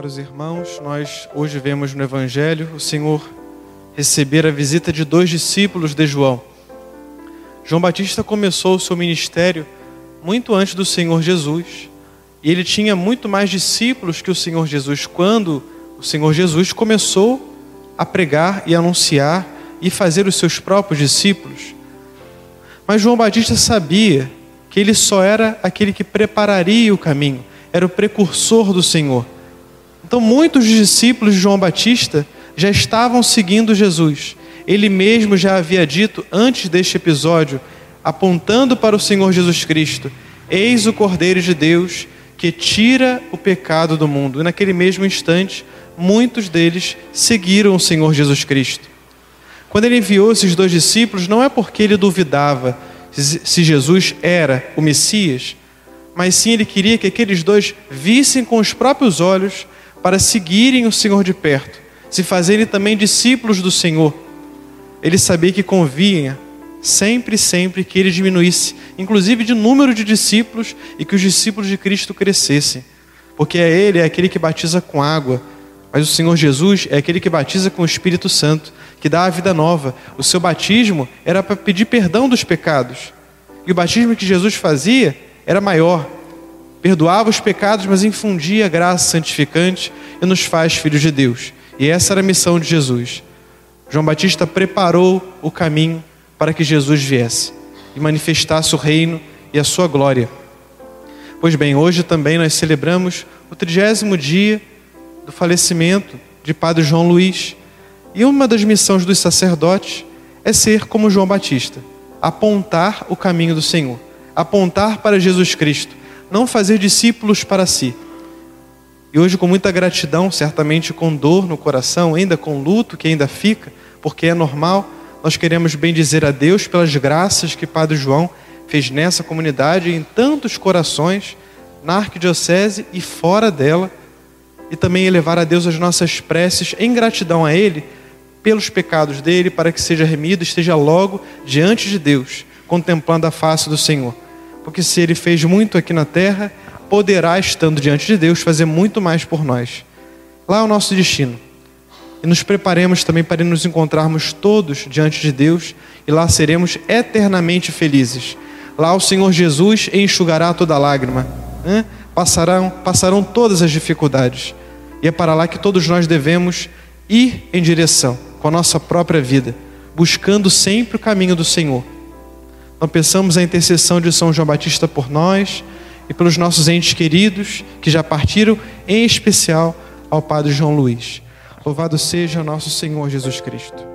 Caros irmãos, nós hoje vemos no Evangelho o Senhor receber a visita de dois discípulos de João. João Batista começou o seu ministério muito antes do Senhor Jesus, e ele tinha muito mais discípulos que o Senhor Jesus quando o Senhor Jesus começou a pregar e anunciar e fazer os seus próprios discípulos. Mas João Batista sabia que ele só era aquele que prepararia o caminho, era o precursor do Senhor. Então, muitos discípulos de João Batista já estavam seguindo Jesus. Ele mesmo já havia dito antes deste episódio, apontando para o Senhor Jesus Cristo: Eis o Cordeiro de Deus que tira o pecado do mundo. E naquele mesmo instante, muitos deles seguiram o Senhor Jesus Cristo. Quando ele enviou esses dois discípulos, não é porque ele duvidava se Jesus era o Messias, mas sim ele queria que aqueles dois vissem com os próprios olhos para seguirem o Senhor de perto, se fazerem também discípulos do Senhor. Ele sabia que convinha sempre, sempre que ele diminuísse, inclusive de número de discípulos, e que os discípulos de Cristo crescessem. Porque é Ele é aquele que batiza com água, mas o Senhor Jesus é aquele que batiza com o Espírito Santo, que dá a vida nova. O seu batismo era para pedir perdão dos pecados. E o batismo que Jesus fazia era maior, perdoava os pecados, mas infundia a graça santificante e nos faz filhos de Deus. E essa era a missão de Jesus. João Batista preparou o caminho para que Jesus viesse e manifestasse o reino e a sua glória. Pois bem, hoje também nós celebramos o trigésimo dia do falecimento de Padre João Luiz. E uma das missões dos sacerdotes é ser como João Batista, apontar o caminho do Senhor, apontar para Jesus Cristo, não fazer discípulos para si. E hoje, com muita gratidão, certamente com dor no coração, ainda com luto que ainda fica, porque é normal, nós queremos bendizer a Deus pelas graças que Padre João fez nessa comunidade em tantos corações, na arquidiocese e fora dela, e também elevar a Deus as nossas preces em gratidão a Ele pelos pecados dele, para que seja remido, esteja logo diante de Deus, contemplando a face do Senhor porque se ele fez muito aqui na terra, poderá, estando diante de Deus, fazer muito mais por nós. Lá é o nosso destino. E nos preparemos também para nos encontrarmos todos diante de Deus e lá seremos eternamente felizes. Lá o Senhor Jesus enxugará toda lágrima, né? passarão, passarão todas as dificuldades. E é para lá que todos nós devemos ir em direção, com a nossa própria vida, buscando sempre o caminho do Senhor não pensamos a intercessão de São João Batista por nós e pelos nossos entes queridos que já partiram, em especial ao Padre João Luiz. Louvado seja nosso Senhor Jesus Cristo.